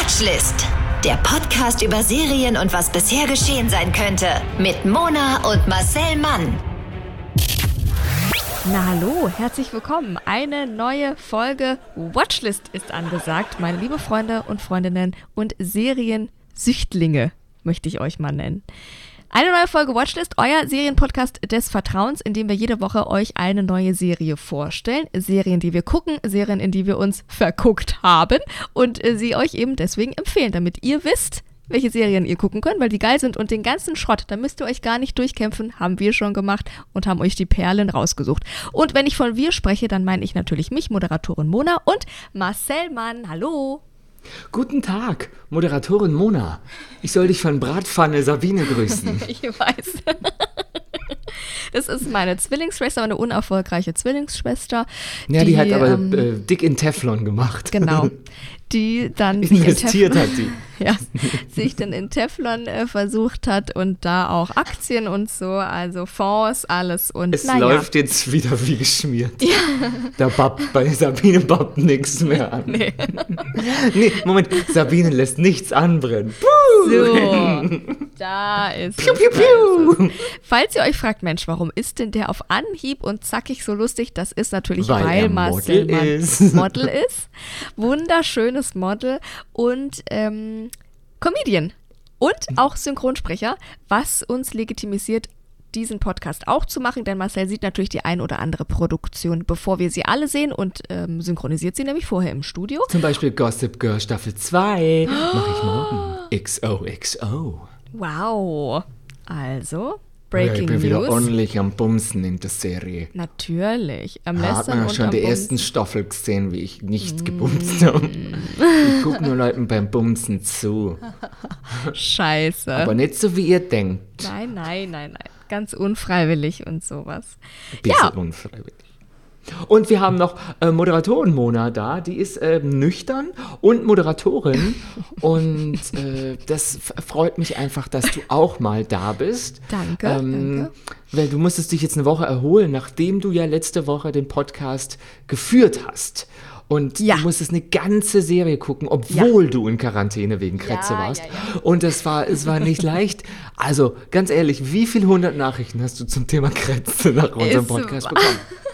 Watchlist. Der Podcast über Serien und was bisher geschehen sein könnte. Mit Mona und Marcel Mann. Na hallo, herzlich willkommen. Eine neue Folge Watchlist ist angesagt, meine liebe Freunde und Freundinnen und Seriensüchtlinge, möchte ich euch mal nennen. Eine neue Folge Watchlist, euer Serienpodcast des Vertrauens, in dem wir jede Woche euch eine neue Serie vorstellen. Serien, die wir gucken, Serien, in die wir uns verguckt haben und äh, sie euch eben deswegen empfehlen, damit ihr wisst, welche Serien ihr gucken könnt, weil die geil sind und den ganzen Schrott, da müsst ihr euch gar nicht durchkämpfen, haben wir schon gemacht und haben euch die Perlen rausgesucht. Und wenn ich von wir spreche, dann meine ich natürlich mich, Moderatorin Mona und Marcel Mann. Hallo. Guten Tag, Moderatorin Mona. Ich soll dich von Bratpfanne Sabine grüßen. ich weiß. Das ist meine Zwillingsschwester, meine unerfolgreiche Zwillingsschwester. Ja, die, die hat aber ähm, äh, dick in Teflon gemacht. Genau. Die dann investiert hat die. Ja, sich dann in Teflon äh, versucht hat und da auch Aktien und so, also Fonds, alles und Es läuft ja. jetzt wieder wie geschmiert. Ja. Da babbt bei Sabine babbt nichts mehr an. Nee. nee, Moment, Sabine lässt nichts anbrennen. Puh. So, da ist piu, piu, piu. Falls ihr euch fragt, Mensch, warum ist denn der auf Anhieb und zackig so lustig? Das ist natürlich, weil, weil Marcel Model ist. Model ist. Wunderschönes Model und ähm, Comedian und auch Synchronsprecher, was uns legitimisiert, diesen Podcast auch zu machen, denn Marcel sieht natürlich die ein oder andere Produktion, bevor wir sie alle sehen und ähm, synchronisiert sie nämlich vorher im Studio. Zum Beispiel Gossip Girl Staffel 2 oh. mache ich morgen. XOXO. Wow. Also, Breaking ja, ich bin News. wieder ordentlich am Bumsen in der Serie. Natürlich. Am Hat man ja schon die ersten Staffel gesehen, wie ich nichts mm. gebumst habe. Ich gucke nur Leuten beim Bumsen zu. Scheiße. Aber nicht so, wie ihr denkt. Nein, nein, nein, nein. Ganz unfreiwillig und sowas. Ein bisschen ja. unfreiwillig. Und wir haben noch äh, Moderatorin Mona da, die ist äh, nüchtern und Moderatorin. und äh, das freut mich einfach, dass du auch mal da bist. Danke, ähm, danke. Weil du musstest dich jetzt eine Woche erholen, nachdem du ja letzte Woche den Podcast geführt hast. Und ja. du musstest eine ganze Serie gucken, obwohl ja. du in Quarantäne wegen Kretze ja, warst. Und es war, es war nicht leicht. Also, ganz ehrlich, wie viele hundert Nachrichten hast du zum Thema Kretze nach unserem Podcast bekommen?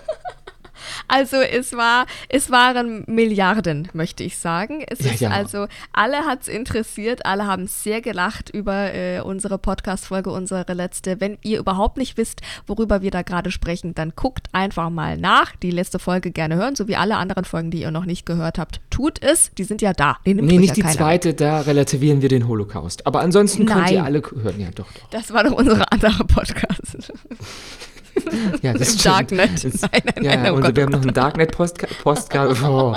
Also es war, es waren Milliarden, möchte ich sagen. Es ja, ist ja. also, alle hat es interessiert, alle haben sehr gelacht über äh, unsere Podcast-Folge, unsere letzte. Wenn ihr überhaupt nicht wisst, worüber wir da gerade sprechen, dann guckt einfach mal nach. Die letzte Folge gerne hören, so wie alle anderen Folgen, die ihr noch nicht gehört habt. Tut es, die sind ja da. nee, nicht ja die zweite, mit. da relativieren wir den Holocaust. Aber ansonsten Nein. könnt ihr alle hören. Ja, doch, doch. Das war doch unsere andere Podcast. ja, das Im Darknet. Das, nein, nein, ja, nein, oh und wir haben noch einen Darknet-Postcard. Oh.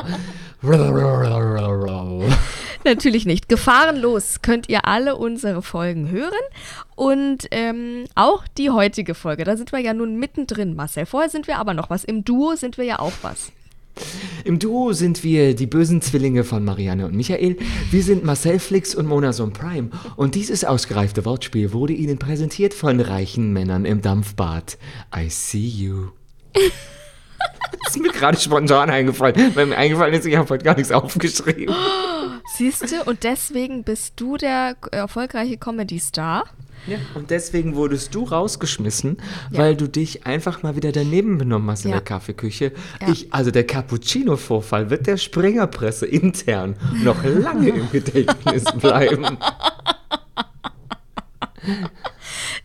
Natürlich nicht. Gefahrenlos könnt ihr alle unsere Folgen hören und ähm, auch die heutige Folge. Da sind wir ja nun mittendrin, Marcel. Vorher sind wir aber noch was. Im Duo sind wir ja auch was. Im Duo sind wir die bösen Zwillinge von Marianne und Michael. Wir sind Marcel Flix und Monason Prime. Und dieses ausgereifte Wortspiel wurde Ihnen präsentiert von reichen Männern im Dampfbad. I see you. das ist mir gerade spontan eingefallen, weil mir eingefallen ist, ich habe heute gar nichts aufgeschrieben. Siehst du, und deswegen bist du der erfolgreiche Comedy-Star. Ja, und deswegen wurdest du rausgeschmissen, ja. weil du dich einfach mal wieder daneben benommen hast in ja. der Kaffeeküche. Ich, also der Cappuccino-Vorfall wird der Springerpresse intern noch lange im Gedächtnis bleiben.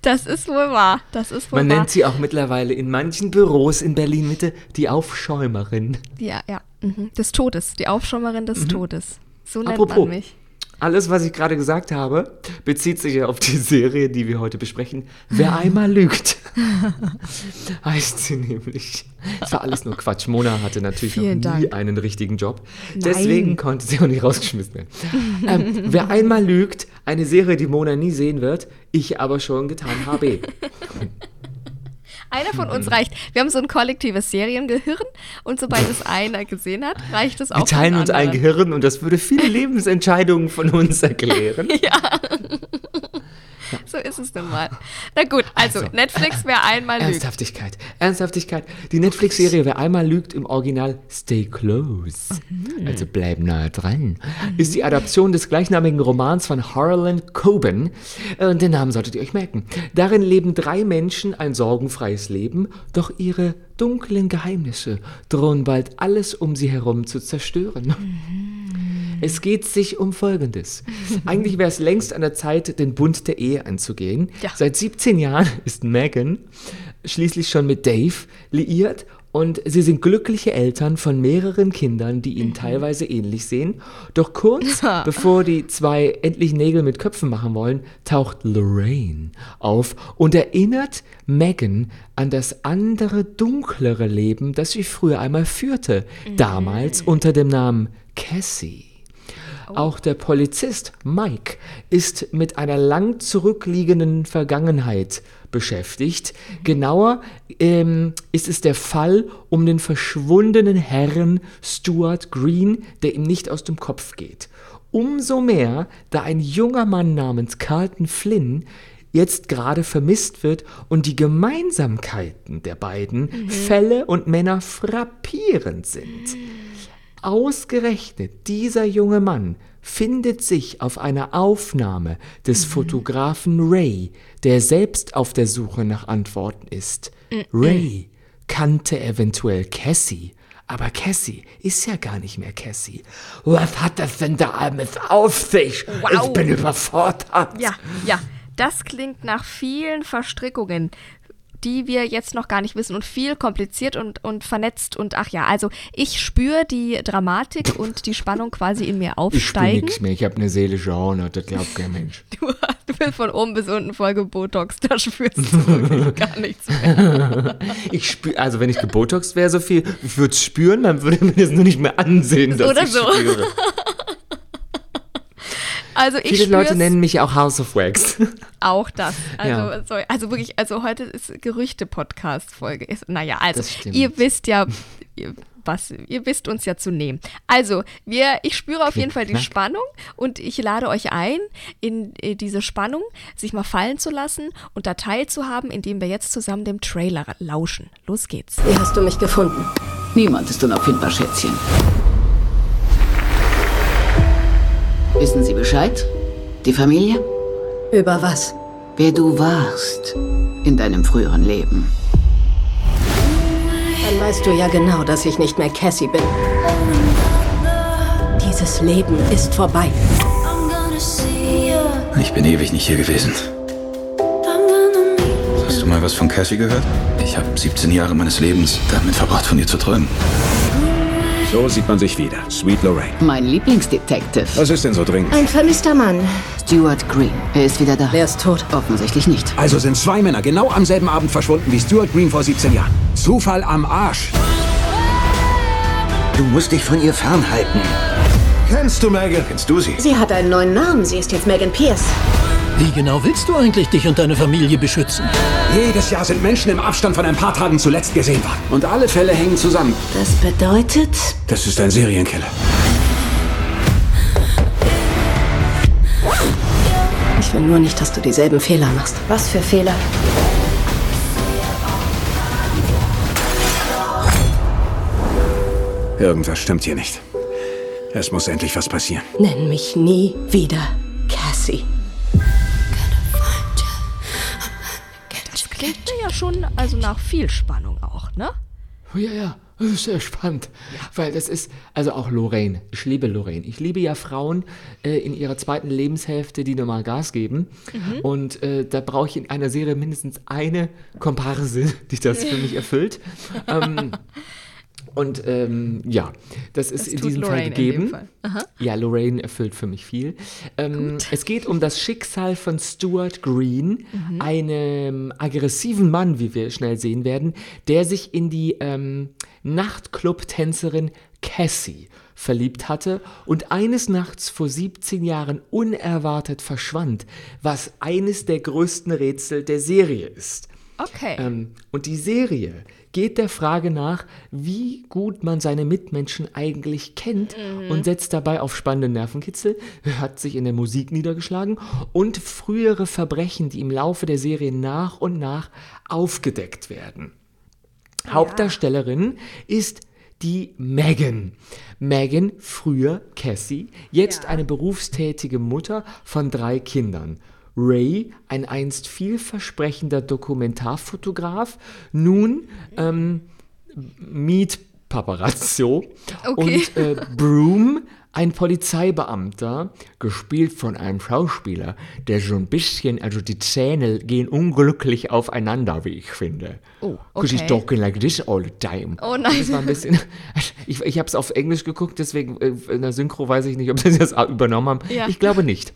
Das ist wohl wahr. Das ist wohl Man wahr. nennt sie auch mittlerweile in manchen Büros in Berlin Mitte die Aufschäumerin. Ja, ja. Mhm. Des Todes. Die Aufschäumerin des mhm. Todes. So nennt Apropos, man mich alles, was ich gerade gesagt habe, bezieht sich ja auf die Serie, die wir heute besprechen. Wer einmal lügt, heißt sie nämlich. Es war alles nur Quatsch. Mona hatte natürlich Vielen noch nie Dank. einen richtigen Job. Nein. Deswegen konnte sie auch nicht rausgeschmissen werden. ähm, wer einmal lügt, eine Serie, die Mona nie sehen wird, ich aber schon getan habe. Einer von uns reicht. Wir haben so ein kollektives Seriengehirn und sobald es einer gesehen hat, reicht es auch. Wir teilen uns ein Gehirn und das würde viele Lebensentscheidungen von uns erklären. ja. so ist es nun mal. Na gut, also, Also, Netflix, wer einmal lügt. Ernsthaftigkeit. Ernsthaftigkeit. Die Netflix-Serie Wer einmal lügt im Original Stay Close, also bleib nahe dran, ist die Adaption des gleichnamigen Romans von Harlan Coben. Äh, Und den Namen solltet ihr euch merken. Darin leben drei Menschen ein sorgenfreies Leben, doch ihre dunklen Geheimnisse drohen bald alles um sie herum zu zerstören. Es geht sich um Folgendes. Eigentlich wäre es längst an der Zeit, den Bund der Ehe anzugehen. Ja. Seit 17 Jahren ist Megan schließlich schon mit Dave liiert und sie sind glückliche Eltern von mehreren Kindern, die ihnen teilweise ähnlich sehen. Doch kurz bevor die zwei endlich Nägel mit Köpfen machen wollen, taucht Lorraine auf und erinnert Megan an das andere, dunklere Leben, das sie früher einmal führte, damals unter dem Namen Cassie. Auch der Polizist Mike ist mit einer lang zurückliegenden Vergangenheit beschäftigt. Genauer ähm, ist es der Fall um den verschwundenen Herrn Stuart Green, der ihm nicht aus dem Kopf geht. Umso mehr, da ein junger Mann namens Carlton Flynn jetzt gerade vermisst wird und die Gemeinsamkeiten der beiden Fälle und Männer frappierend sind. Ausgerechnet dieser junge Mann findet sich auf einer Aufnahme des Fotografen Ray, der selbst auf der Suche nach Antworten ist. Ray kannte eventuell Cassie, aber Cassie ist ja gar nicht mehr Cassie. Was hat das denn da alles auf sich? Wow. Ich bin überfordert. Ja, ja, das klingt nach vielen Verstrickungen, die wir jetzt noch gar nicht wissen und viel kompliziert und, und vernetzt und ach ja, also ich spüre die Dramatik und die Spannung quasi in mir Ich spüre aufsteigen. nichts mehr, ich habe eine seelische Haut, das glaubt kein Mensch. Du, du bist von oben bis unten voll gebotox, da spürst du wirklich gar nichts mehr. Ich spüre, also wenn ich gebotoxt wäre, so viel, ich würde es spüren, man würde mir das nur nicht mehr ansehen, dass Oder ich so. spüre. Also ich Viele Leute nennen mich auch House of Wax. auch das. Also, Ja. sorry, also wirklich, also heute ist Gerüchte-Podcast-Folge. Naja, also ihr wisst ja, ihr- was, ihr wisst uns ja zu nehmen. Also, wir, ich spüre auf jeden Fall die. Spannung und ich lade euch ein, in, diese Spannung sich mal fallen zu lassen und da teilzuhaben, indem wir jetzt zusammen dem Trailer lauschen. Los geht's. Wie hast du mich gefunden? Niemand ist unauffindbar, Schätzchen. Wissen Sie Bescheid? Die Familie? Über was? Wer du warst in deinem früheren Leben. Dann weißt du ja genau, dass ich nicht mehr Cassie bin. Dieses Leben ist vorbei. Ich bin ewig nicht hier gewesen. Hast du mal was von Cassie gehört? Ich habe 17 Jahre meines Lebens damit verbracht, von ihr zu träumen. So sieht man sich wieder. Sweet Lorraine. Mein Lieblingsdetective. Was ist denn so dringend? Ein vermisster Mann. Stuart Green. Er ist wieder da. Wer ist tot? Offensichtlich nicht. Also sind zwei Männer genau am selben Abend verschwunden wie Stuart Green vor 17 Jahren. Zufall am Arsch. Du musst dich von ihr fernhalten. Kennst du Megan? Kennst du sie? Sie hat einen neuen Namen. Sie ist jetzt Megan Pierce. Wie genau willst du eigentlich dich und deine Familie beschützen? Jedes Jahr sind Menschen im Abstand von ein paar Tagen zuletzt gesehen worden. Und alle Fälle hängen zusammen. Das bedeutet, Das ist ein Serienkiller. ich will nur nicht, dass du dieselben Fehler machst. Was für Fehler? Irgendwas stimmt hier nicht. Es muss endlich was passieren. Nenn mich nie wieder Cassie. Klingt ja schon also nach viel Spannung auch, ne? Oh, ja, ja, das ist sehr spannend. Weil das ist, also auch Lorraine. Ich liebe Lorraine. Ich liebe ja Frauen äh, in ihrer zweiten Lebenshälfte, die nochmal Gas geben. Und äh, da brauche ich in einer Serie mindestens eine Komparse, die das für mich erfüllt. ähm, und ähm, ja, das ist Das in diesem Lorraine Fall gegeben. Fall. Ja, Lorraine erfüllt für mich viel. Ähm, es geht um das Schicksal von Stuart Green, Mhm. einem aggressiven Mann, wie wir schnell sehen werden, der sich in die ähm, Nachtclub-Tänzerin Cassie verliebt hatte und eines Nachts vor 17 Jahren unerwartet verschwand, was eines der größten Rätsel der Serie ist. Okay. Ähm, und die Serie geht der Frage nach, wie gut man seine Mitmenschen eigentlich kennt Mhm. und setzt dabei auf spannende Nervenkitzel, hat sich in der Musik niedergeschlagen und frühere Verbrechen, die im Laufe der Serie nach und nach aufgedeckt werden. Hauptdarstellerin ist die Megan. Megan, früher Cassie, jetzt eine berufstätige Mutter von drei Kindern. Ray, ein einst vielversprechender Dokumentarfotograf, nun ähm, Meet Paparazzo. Okay. Und äh, Broom, ein Polizeibeamter, gespielt von einem Schauspieler, der so ein bisschen, also die Zähne gehen unglücklich aufeinander, wie ich finde. Oh, Because he's okay. talking like this all the time. Oh nein. Das war ein bisschen, ich, ich habe es auf Englisch geguckt, deswegen äh, in der Synchro weiß ich nicht, ob sie das übernommen haben. Ja. Ich glaube nicht.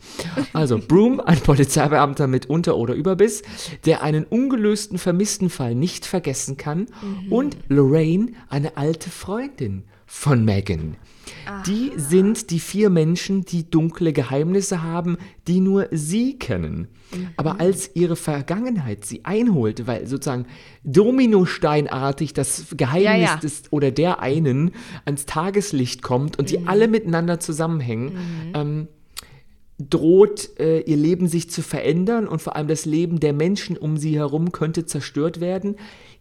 Also Broom, ein Polizeibeamter mit Unter- oder Überbiss, der einen ungelösten Vermisstenfall nicht vergessen kann. Mhm. Und Lorraine, eine alte Freundin von Megan. Die sind die vier Menschen, die dunkle Geheimnisse haben, die nur sie kennen. Mhm. Aber als ihre Vergangenheit sie einholt, weil sozusagen Dominosteinartig das Geheimnis Ja, ja. des oder der einen ans Tageslicht kommt und die Mhm. alle miteinander zusammenhängen, ähm, droht äh, ihr Leben sich zu verändern und vor allem das Leben der Menschen um sie herum könnte zerstört werden.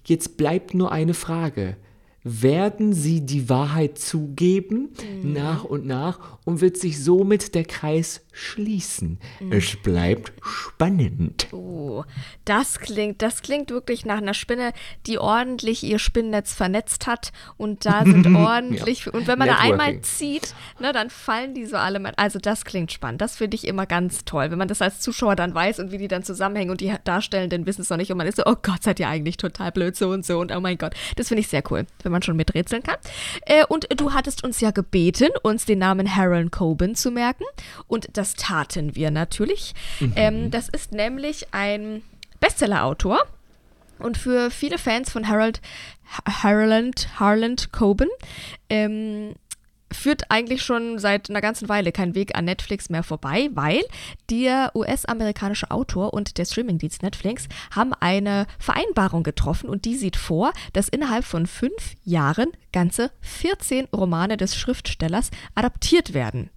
Jetzt bleibt nur eine Frage. Werden sie die Wahrheit zugeben, nach und nach, und wird sich somit der Kreis schließen? Es bleibt spannend. Oh, das klingt, das klingt wirklich nach einer Spinne, die ordentlich ihr Spinnennetz vernetzt hat und da sind ordentlich und wenn man da einmal Networking. zieht, ne, dann fallen die so alle mal. Also das klingt spannend. Das finde ich immer ganz toll, wenn man das als Zuschauer dann weiß und wie die dann zusammenhängen und die Darstellenden wissen es noch nicht und man ist so, oh Gott, seid ihr eigentlich total blöd so und so und oh mein Gott, das finde ich sehr cool, wenn man schon miträtseln kann. Äh, und du hattest uns ja gebeten, uns den Namen Harold Coben zu merken und das taten wir natürlich. Ähm, das ist nämlich ein Bestseller-Autor und für viele Fans von Harold Harland, Harland Coben ähm, führt eigentlich schon seit einer ganzen Weile kein Weg an Netflix mehr vorbei, weil der US-amerikanische Autor und der Streamingdienst Netflix haben eine Vereinbarung getroffen und die sieht vor, dass innerhalb von fünf Jahren ganze 14 Romane des Schriftstellers adaptiert werden.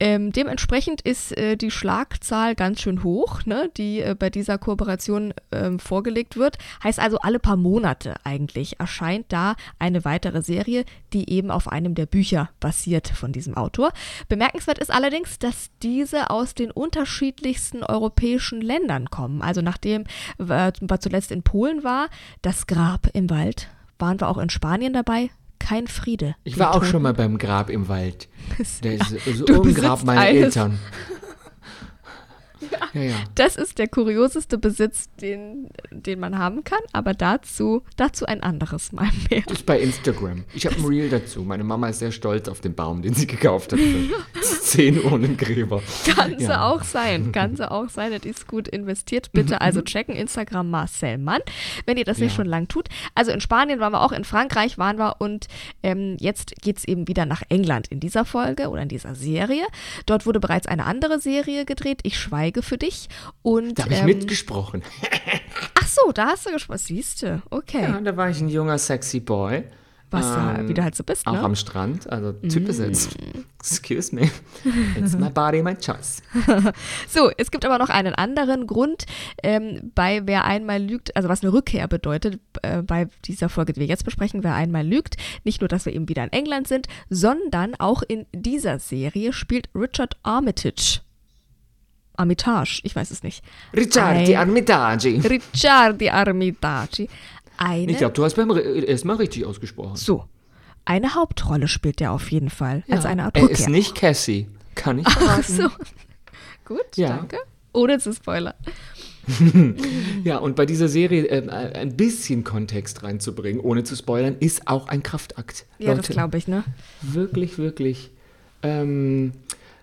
Ähm, dementsprechend ist äh, die Schlagzahl ganz schön hoch, ne, die äh, bei dieser Kooperation ähm, vorgelegt wird. Heißt also, alle paar Monate eigentlich erscheint da eine weitere Serie, die eben auf einem der Bücher basiert von diesem Autor. Bemerkenswert ist allerdings, dass diese aus den unterschiedlichsten europäischen Ländern kommen. Also nachdem äh, zuletzt in Polen war, das Grab im Wald, waren wir auch in Spanien dabei. Kein Friede. Ich war auch schon mal beim Grab im Wald. Der ist so ein Grab meiner. Eltern. Ja, ja. Das ist der kurioseste Besitz, den, den man haben kann, aber dazu, dazu ein anderes Mal mehr. Das ist bei Instagram. Ich habe ein Reel dazu. Meine Mama ist sehr stolz auf den Baum, den sie gekauft hat für 10 Urnengräber. Kann sie auch sein. Kann sie auch sein. Das ist gut investiert. Bitte also checken Instagram Marcel Mann, wenn ihr das nicht schon lang tut. Also in Spanien waren wir auch, in Frankreich waren wir und ähm, jetzt geht es eben wieder nach England in dieser Folge oder in dieser Serie. Dort wurde bereits eine andere Serie gedreht. Ich schweige für dich. Und Da habe ich ähm, mitgesprochen. ach so, da hast du gesprochen. Siehst du, okay. Ja, da war ich ein junger, sexy Boy. Was du, wie du halt so bist, Auch ne? am Strand, also typbesetzt. Excuse me. It's my body, my choice. So, es gibt aber noch einen anderen Grund, ähm, bei Wer einmal lügt, also was eine Rückkehr bedeutet, äh, bei dieser Folge, die wir jetzt besprechen, Wer einmal lügt. Nicht nur, dass wir eben wieder in England sind, sondern auch in dieser Serie spielt Richard Armitage. Armitage, ich weiß es nicht. Ricciardi Ein- Armitaggi. Ricciardi Armitage. Eine, Ich glaube, du hast beim erstmal richtig ausgesprochen. so, eine Hauptrolle spielt er auf jeden Fall, als eine Art er ist nicht Cassie. Kann ich Ach so. Gut, Ja. danke. Ohne zu spoilern. Ja, und bei dieser Serie ähm, ein bisschen Kontext reinzubringen, ohne zu spoilern, ist auch ein Kraftakt. Ja, das Leute, glaube ich, ne? Wirklich, wirklich. Ähm,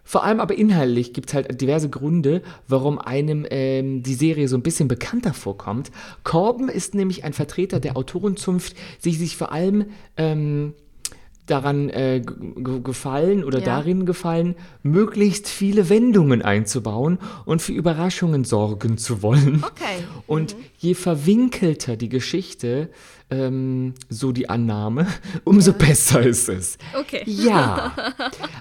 vor allem aber inhaltlich gibt es halt diverse Gründe, warum einem ähm, die Serie so ein bisschen bekannter vorkommt. Corben ist nämlich ein Vertreter der Autorenzunft, die sich vor allem ähm, daran äh, gefallen oder Ja. darin gefallen, möglichst viele Wendungen einzubauen und für Überraschungen sorgen zu wollen. Okay. Und je verwinkelter die Geschichte, ähm, so die Annahme, umso besser ist es. Okay. Ja.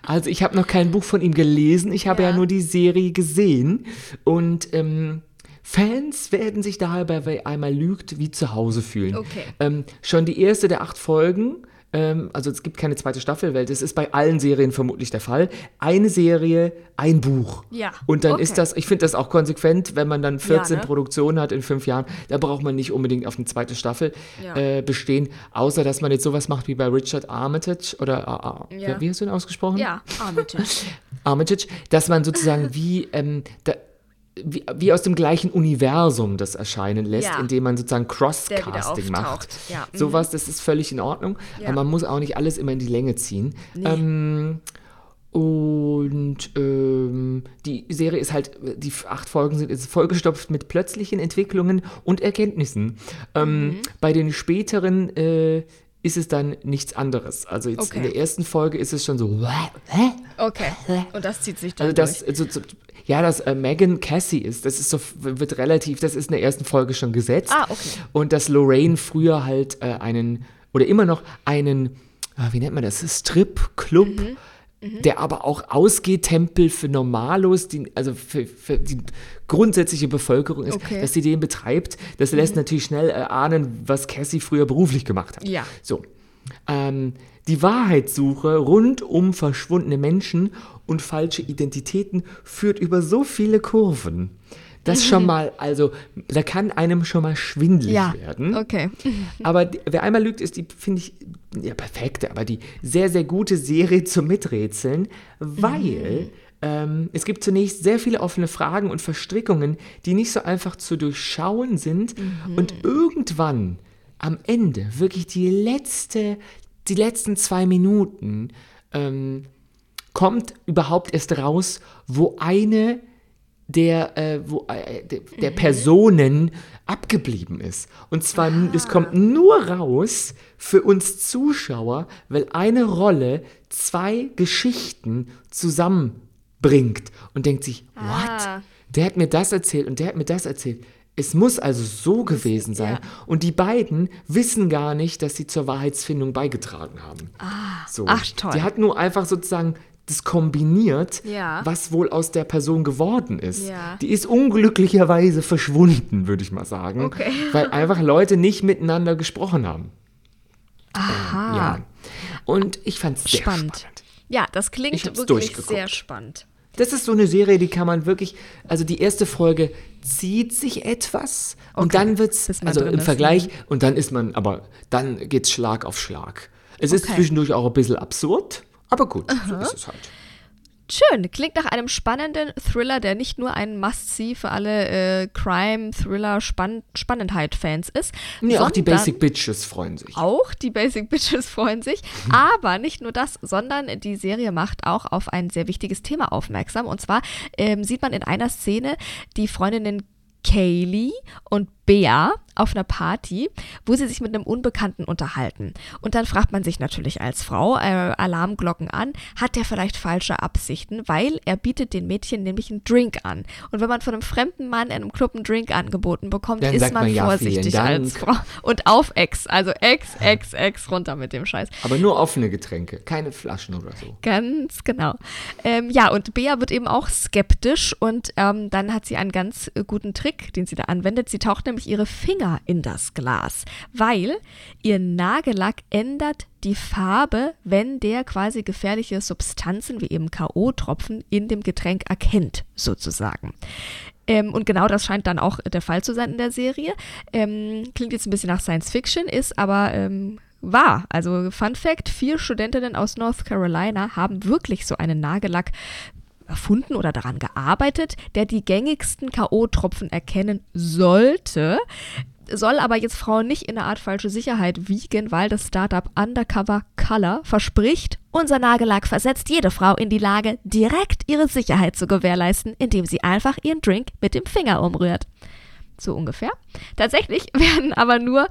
Also ich habe noch kein Buch von ihm gelesen, ich habe ja, Ja. nur die Serie gesehen und ähm, Fans werden sich daher bei Wer einmal lügt wie zu Hause fühlen. Okay. Ähm, schon die erste der acht Folgen, ähm, also es gibt keine zweite Staffel, weil das ist bei allen Serien vermutlich der Fall. Eine Serie, ein Buch. Ja, Und dann okay. ist das, ich finde das auch konsequent, wenn man dann 14 ne? Produktionen hat in fünf Jahren, da braucht man nicht unbedingt auf eine zweite Staffel Ja. äh, bestehen, außer dass man jetzt sowas macht wie bei Richard Armitage oder äh, Ja. wie hast du ihn ausgesprochen? Ja, Armitage. Armitage, dass man sozusagen wie, ähm, da, wie, wie aus dem gleichen Universum das erscheinen lässt, Ja. indem man sozusagen Crosscasting macht. Ja, mhm. Sowas, das ist völlig in Ordnung, Ja. aber man muss auch nicht alles immer in die Länge ziehen. Nee. Ähm, und ähm, die Serie ist halt, die acht Folgen sind ist vollgestopft mit plötzlichen Entwicklungen und Erkenntnissen. Ähm, Mhm. Bei den späteren äh, ist es dann nichts anderes. Also jetzt in Okay. der ersten Folge ist es schon so? Okay. Und das zieht sich dann Also das, durch. also, so- ja, dass äh, Megan Cassie ist, das ist so, wird relativ, das ist in der ersten Folge schon gesetzt. Ah, okay. Und dass Lorraine früher halt äh, einen, oder immer noch einen, ah, wie nennt man das, Strip-Club, Mhm. Der aber auch Ausgehtempel für Normalos, die, also für, für die grundsätzliche Bevölkerung ist, Okay. Mhm. dass sie den betreibt. Das lässt natürlich schnell äh, ahnen, was Cassie früher beruflich gemacht hat. Ja. So. Ähm, die Wahrheitssuche rund um verschwundene Menschen und falsche Identitäten führt über so viele Kurven. Das schon mal, also, da kann einem schon mal schwindelig Ja, werden. okay. Aber die, wer einmal lügt, ist die, finde ich, ja, perfekte, aber die sehr, sehr gute Serie zum Miträtseln, weil ähm, es gibt zunächst sehr viele offene Fragen und Verstrickungen, die nicht so einfach zu durchschauen sind. Und irgendwann, am Ende, wirklich die letzte, die letzten zwei Minuten, ähm, kommt überhaupt erst raus, wo eine der, äh, wo, äh, der, der Personen abgeblieben ist. Und zwar, es kommt nur raus für uns Zuschauer, weil eine Rolle zwei Geschichten zusammenbringt und denkt sich, Ah. what? Der hat mir das erzählt und der hat mir das erzählt. Es muss also so gewesen sein. Und die beiden wissen gar nicht, dass sie zur Wahrheitsfindung beigetragen haben. So. Ach, toll. Die hat nur einfach sozusagen das kombiniert, Ja. was wohl aus der Person geworden ist. Ja. Die ist unglücklicherweise verschwunden, würde ich mal sagen. Okay. Weil einfach Leute nicht miteinander gesprochen haben. Aha. Ja. Und ich fand es sehr Spannend. spannend. Ja, das klingt wirklich sehr spannend. Das ist so eine Serie, die kann man wirklich, also die erste Folge zieht sich etwas und Okay, dann wird's, also im ist, Vergleich, und dann ist man, aber dann geht's Schlag auf Schlag. Es ist Okay. zwischendurch auch ein bisschen absurd, aber gut, so ist es halt. Schön, klingt nach einem spannenden Thriller, der nicht nur ein Must-See für alle äh, Crime-Thriller-Spannendheit-Fans ist. Nee, auch die Basic Bitches freuen sich. Auch die Basic Bitches freuen sich. Aber nicht nur das, sondern die Serie macht auch auf ein sehr wichtiges Thema aufmerksam. Und zwar ähm, sieht man in einer Szene die Freundinnen Kaylee und Bea auf einer Party, wo sie sich mit einem Unbekannten unterhalten. Und dann fragt man sich natürlich als Frau äh, Alarmglocken an, hat der vielleicht falsche Absichten, weil er bietet den Mädchen nämlich einen Drink an. Und wenn man von einem fremden Mann in einem Club einen Drink angeboten bekommt, Dann ist man man ja, vorsichtig als. Frau. Und auf Ex, also Ex, Ex, Ex, runter mit dem Scheiß. Aber nur offene Getränke, keine Flaschen oder so. Ganz genau. Ähm, ja, und Bea wird eben auch skeptisch und ähm, dann hat sie einen ganz äh, guten Trick, den sie da anwendet. Sie taucht nämlich ihre Finger in das Glas, weil ihr Nagellack ändert die Farbe, wenn der quasi gefährliche Substanzen wie eben K.O.-Tropfen in dem Getränk erkennt, sozusagen. Ähm, und genau das scheint dann auch der Fall zu sein in der Serie. Ähm, klingt jetzt ein bisschen nach Science Fiction, ist aber ähm, wahr. Also Fun Fact, vier Studentinnen aus North Carolina haben wirklich so einen Nagellack erfunden oder daran gearbeitet, der die gängigsten K.O.-Tropfen erkennen sollte. Soll aber jetzt Frauen nicht in eine Art falsche Sicherheit wiegen, weil das Startup Undercover Color verspricht, unser Nagellack versetzt jede Frau in die Lage, direkt ihre Sicherheit zu gewährleisten, indem sie einfach ihren Drink mit dem Finger umrührt. So ungefähr. Tatsächlich werden aber nur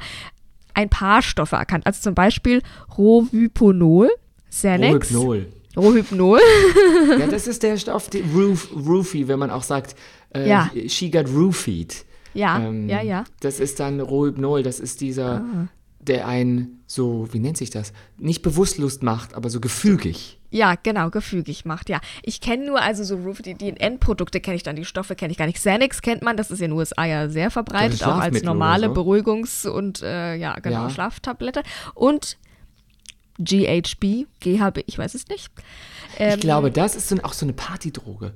ein paar Stoffe erkannt, also zum Beispiel Rohyponol, Xanax. Rohypnol. Rohypnol. ja, das ist der Stoff, die Roof, Roofie, wenn man auch sagt, äh, Ja. she got roofied. Ja, Ähm, ja, ja. Das ist dann Rohypnol, das ist dieser, Ah. der einen so, wie nennt sich das? Nicht bewusstlos macht, aber so gefügig. Ja, genau, gefügig macht, ja. Ich kenne nur, also so Roof, die, die Endprodukte kenne ich dann, die Stoffe kenne ich gar nicht. Xanax kennt man, das ist in den USA ja sehr verbreitet, auch als normale so. Beruhigungs- und, äh, ja, genau, Ja. Schlaftablette. Und GHB, GHB, ich weiß es nicht. Ähm, Ich glaube, das ist so, auch so eine Partydroge.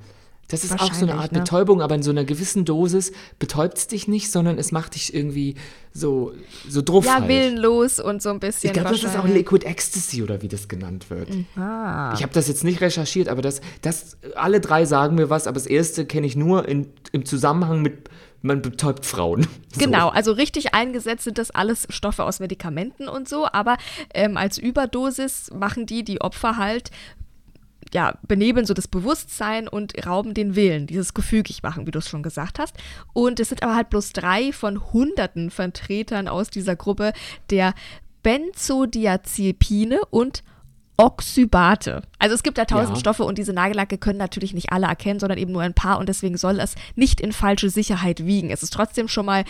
Das ist auch so eine Art ne? Betäubung, aber in so einer gewissen Dosis betäubt es dich nicht, sondern es macht dich irgendwie so, so druff Ja, halt. willenlos und so ein bisschen. Ich glaube, das ist auch. Liquid Ecstasy oder wie das genannt wird. Ah. Ich habe das jetzt nicht recherchiert, aber das, das, alle drei sagen mir was, aber das erste kenne ich nur in, im Zusammenhang mit, man betäubt Frauen. So. Genau, also richtig eingesetzt sind das alles Stoffe aus Medikamenten und so, aber ähm, als Überdosis machen die die Opfer halt ja, benebeln so das Bewusstsein und rauben den Willen, dieses gefügig machen, wie du es schon gesagt hast. Und es sind aber halt bloß drei von hunderten Vertretern aus dieser Gruppe der Benzodiazepine und Oxybate. Also es gibt da tausend Ja. Stoffe und diese Nagellacke können natürlich nicht alle erkennen, sondern eben nur ein paar und deswegen soll es nicht in falsche Sicherheit wiegen. Es ist trotzdem schon mal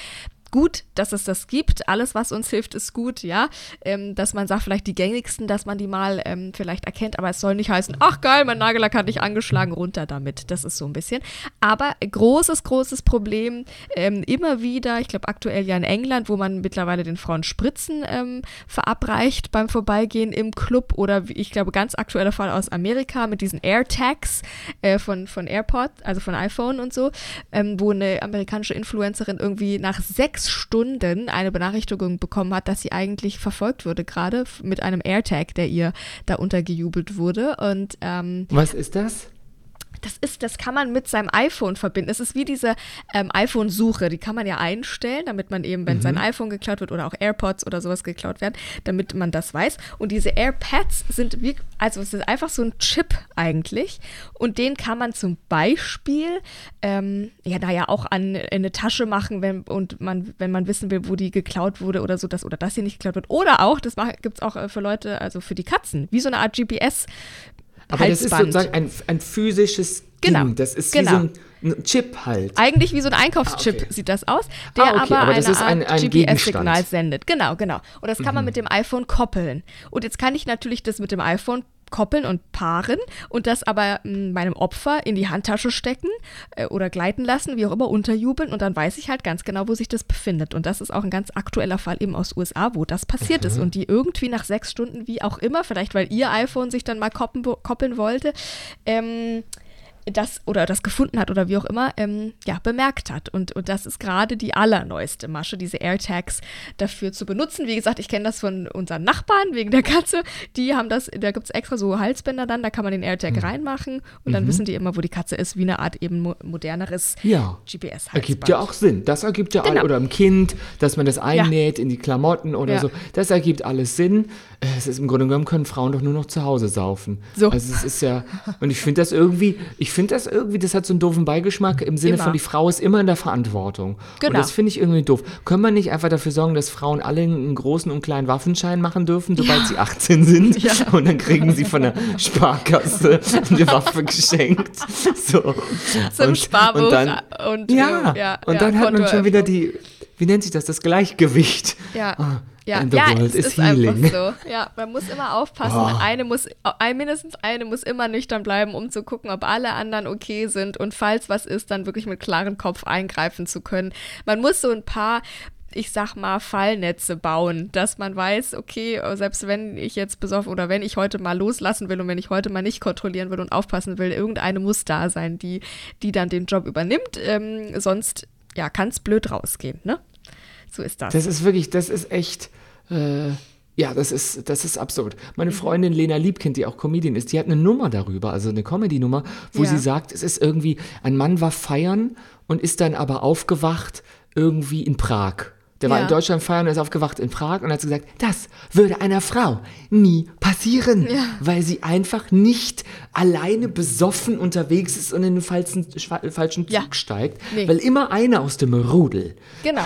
gut, dass es das gibt. Alles, was uns hilft, ist gut, ja. Ähm, dass man sagt, vielleicht die gängigsten, dass man die mal ähm, vielleicht erkennt, aber es soll nicht heißen, ach geil, mein Nagellack hat dich angeschlagen, runter damit. Das ist so ein bisschen. Aber großes, großes Problem, ähm, immer wieder, ich glaube aktuell ja in England, wo man mittlerweile den Frauen Spritzen ähm, verabreicht beim Vorbeigehen im Club oder ich glaube ganz aktueller Fall aus Amerika mit diesen AirTags äh, von, von AirPod, also von iPhone und so, ähm, wo eine amerikanische Influencerin irgendwie nach sechs Stunden eine Benachrichtigung bekommen hat, dass sie eigentlich verfolgt wurde, gerade mit einem AirTag, der ihr da untergejubelt wurde. Und ähm, Was ist das? Das ist, das kann man mit seinem iPhone verbinden. Es ist wie diese ähm, iPhone-Suche, die kann man ja einstellen, damit man eben, wenn sein iPhone geklaut wird oder auch AirPods oder sowas geklaut werden, damit man das weiß. Und diese AirPads sind wie, also es ist einfach so ein Chip eigentlich. Und den kann man zum Beispiel, ähm, ja, da ja auch an in eine Tasche machen, wenn, und man, wenn man wissen will, wo die geklaut wurde oder so, dass, oder dass sie nicht geklaut wird. Oder auch, das gibt es auch äh, für Leute, also für die Katzen, wie so eine Art GPS. Aber das ist Halsband. sozusagen ein, ein physisches Genau, Ding. Das ist genau. wie so ein, ein Chip halt. Eigentlich wie so ein Einkaufschip Ah, okay. sieht das aus, der Ah, okay, aber, aber das eine ist ein- ein GPS-Signal. Mhm. sendet. Genau, genau. Und das kann man mit dem iPhone koppeln. Und jetzt kann ich natürlich das mit dem iPhone koppeln und paaren und das aber mh, meinem Opfer in die Handtasche stecken äh, oder gleiten lassen, wie auch immer, unterjubeln und dann weiß ich halt ganz genau, wo sich das befindet. Und das ist auch ein ganz aktueller Fall eben aus USA, wo das passiert ist und die irgendwie nach sechs Stunden, wie auch immer, vielleicht weil ihr iPhone sich dann mal koppeln, koppeln wollte, ähm, das oder das gefunden hat oder wie auch immer, ähm, ja, bemerkt hat. Und, und das ist gerade die allerneueste Masche, diese AirTags dafür zu benutzen. Wie gesagt, ich kenne das von unseren Nachbarn wegen der Katze. Die haben das, da gibt es extra so Halsbänder dann, da kann man den AirTag Mhm. reinmachen und dann wissen die immer, wo die Katze ist, wie eine Art eben mo moderneres Ja. GPS-Halsband. Ergibt ja auch Sinn. Das ergibt ja Genau. all, oder im Kind, dass man das einnäht in die Klamotten oder Ja. so. Das ergibt alles Sinn. Es ist im Grunde genommen können Frauen doch nur noch zu Hause saufen. So. Also es ist ja und ich finde das irgendwie, ich finde das irgendwie, das hat so einen doofen Beigeschmack im Sinne Immer. von die Frau ist immer in der Verantwortung. Und Genau. das finde ich irgendwie doof. Können wir nicht einfach dafür sorgen, dass Frauen alle einen großen und kleinen Waffenschein machen dürfen, sobald sie 18 sind und dann kriegen sie von der Sparkasse eine Waffe geschenkt. So. Zum und, Sparbuch und dann, und ja, ja, und ja, dann hat man schon wieder die, wie nennt sich das, das Gleichgewicht. Ja. Ah, Ja, and the ja world es is ist healing. einfach so. Ja, man muss immer aufpassen. Oh. Eine muss, mindestens eine muss immer nüchtern bleiben, um zu gucken, ob alle anderen okay sind und falls was ist, dann wirklich mit klarem Kopf eingreifen zu können. Man muss so ein paar ich sag mal, Fallnetze bauen, dass man weiß, okay, selbst wenn ich jetzt besoffen oder wenn ich heute mal loslassen will und wenn ich heute mal nicht kontrollieren will und aufpassen will, irgendeine muss da sein, die, die dann den Job übernimmt. Ähm, sonst, ja, kann es blöd rausgehen, ne? So ist das. Das ist wirklich, das ist echt, äh, ja, das ist, das ist absurd. Mhm. Meine Freundin Lena Liebkind, die auch Comedian ist, die hat eine Nummer darüber, also eine Comedy-Nummer, wo Ja. sie sagt, es ist irgendwie, ein Mann war feiern und ist dann aber aufgewacht irgendwie in Prag. Der war Ja. in Deutschland feiern und ist aufgewacht in Prag und hat gesagt, das würde einer Frau nie passieren, weil sie einfach nicht alleine besoffen unterwegs ist und in den falschen, falschen Zug Ja. steigt, Nee. weil immer einer aus dem Rudel genau.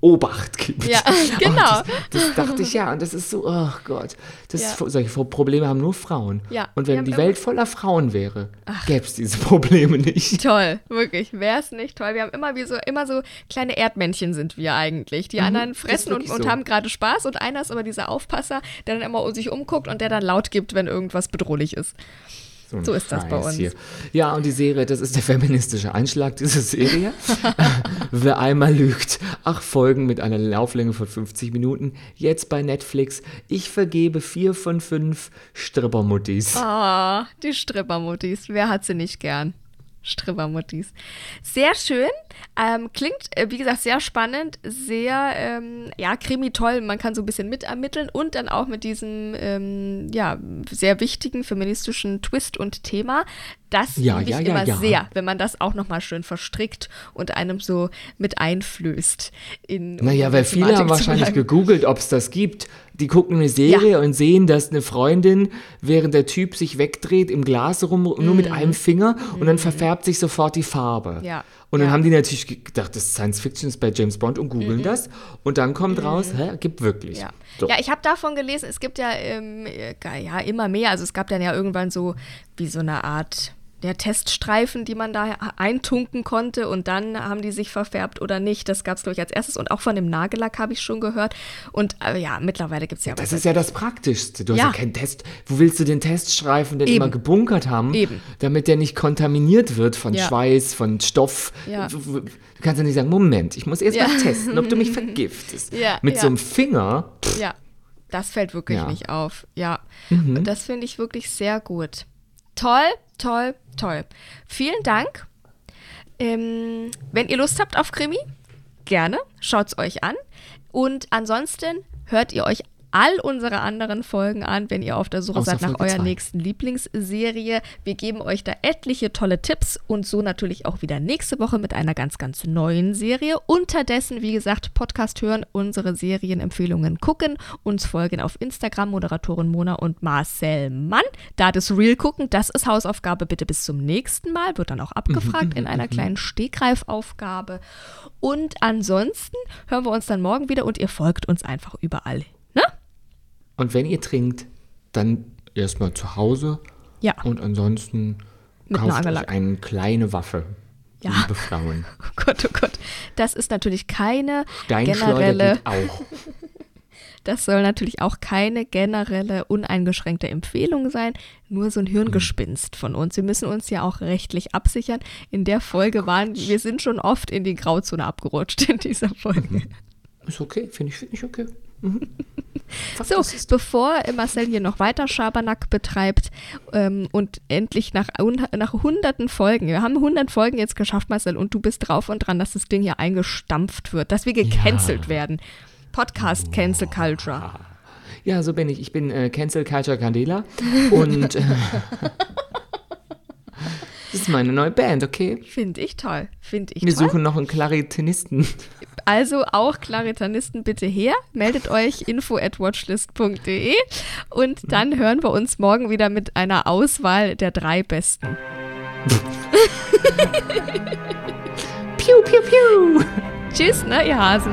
Obacht gibt. Ja, genau. Und das, das, dachte ich ja. Und das ist so, oh Gott. Das, Ja. Solche Probleme haben nur Frauen. Ja, Und wenn die immer- Welt voller Frauen wäre, gäbe es diese Probleme nicht. Toll, wirklich. Wäre es nicht toll. Wir haben immer wie so, immer so kleine Erdmännchen sind wir eigentlich. Die anderen fressen und, und so. haben gerade Spaß und einer ist aber dieser Aufpasser, der dann immer sich umguckt und der dann laut gibt, wenn irgendwas bedrohlich ist. Ein So ist das bei Scheiß uns. Hier. Ja, und die Serie, das ist der feministische Einschlag dieser Serie. Wer einmal lügt. Acht Folgen mit einer Lauflänge von 50 Minuten. Jetzt bei Netflix. Ich vergebe vier von fünf Strippermuttis. Ah, die Strippermuttis. Wer hat sie nicht gern? Strippermuttis. Sehr schön. Ähm, klingt, äh, wie gesagt, sehr spannend, sehr, ähm, ja, krimi toll. Man kann so ein bisschen mitermitteln und dann auch mit diesem, ähm, ja, sehr wichtigen feministischen Twist und Thema. Das Ja, liebe ich ja, ja, immer ja. sehr, wenn man das auch nochmal schön verstrickt und einem so mit einflößt. In Naja, weil viele haben wahrscheinlich gegoogelt, ob es das gibt. Die gucken eine Serie und sehen, dass eine Freundin, während der Typ sich wegdreht, im Glas rum, nur mit einem Finger und dann verfärbt sich sofort die Farbe. Mhm. Ja. Und dann Ja. haben die natürlich gedacht, das ist Science Fiction, ist bei James Bond und googeln das. Und dann kommt raus, hä, gibt wirklich. Mhm. Ja, So. ja ich habe davon gelesen, es gibt ja, ähm, äh, ja immer mehr. Also es gab dann ja irgendwann so wie so eine Art der Teststreifen, die man da eintunken konnte und dann haben die sich verfärbt oder nicht. Das gab es, glaube ich, als erstes. Und auch von dem Nagellack habe ich schon gehört. Und äh, ja, mittlerweile gibt es ja Das ist ja das Praktischste. Du hast Ja. ja keinen Test. Wo willst du den Teststreifen denn Eben. immer gebunkert haben? Eben. Damit der nicht kontaminiert wird von Ja. Schweiß, von Stoff. Ja. Du kannst ja nicht sagen, Moment, ich muss erst Ja. mal testen, ob du mich vergiftest. Ja, Mit ja. so einem Finger. Ja, das fällt wirklich Ja. Mhm. nicht auf. Ja, und das finde ich wirklich sehr gut. Toll, toll, toll. Vielen Dank. Ähm, wenn ihr Lust habt auf Krimi, gerne, schaut es euch an. Und ansonsten hört ihr euch all unsere anderen Folgen an, wenn ihr auf der Suche Außer seid nach Folge eurer zwei. nächsten Lieblingsserie. Wir geben euch da etliche tolle Tipps und so natürlich auch wieder nächste Woche mit einer ganz, ganz neuen Serie. Unterdessen, wie gesagt, Podcast hören, unsere Serienempfehlungen gucken, uns folgen auf Instagram, Moderatorin Mona und Marcel Mann. Da das Real gucken, das ist Hausaufgabe. Bitte bis zum nächsten Mal. Wird dann auch abgefragt in einer kleinen Stegreifaufgabe. Und ansonsten hören wir uns dann morgen wieder und ihr folgt uns einfach überall. Und wenn ihr trinkt, dann erstmal zu Hause. Ja. Und ansonsten Mit kauft euch eine kleine Waffe. Ja. Liebe Frauen. Oh Gott, oh Gott. Das ist natürlich keine Steinschleuder generelle, geht auch. das soll natürlich auch keine generelle, uneingeschränkte Empfehlung sein, nur so ein Hirngespinst von uns. Wir müssen uns ja auch rechtlich absichern. In der Folge waren, wir sind schon oft in die Grauzone abgerutscht in dieser Folge. Ist okay, finde ich, finde ich okay. So, bevor Marcel hier noch weiter Schabernack betreibt ähm, und endlich nach, nach hunderten Folgen, wir haben 100 Folgen jetzt geschafft, Marcel, und du bist drauf und dran, dass das Ding hier eingestampft wird, dass wir gecancelt werden. Podcast Cancel Culture. Ja, so bin ich. Ich bin äh, Cancel Culture Candela und äh, das ist meine neue Band, okay? Finde ich toll. Finde ich Wir toll. suchen noch einen Klaritinisten. Also auch Klaritanisten bitte her. Meldet euch info at watchlist.de und dann hören wir uns morgen wieder mit einer Auswahl der drei besten. Piu, piu, piu. Tschüss, ne, ihr Hasen.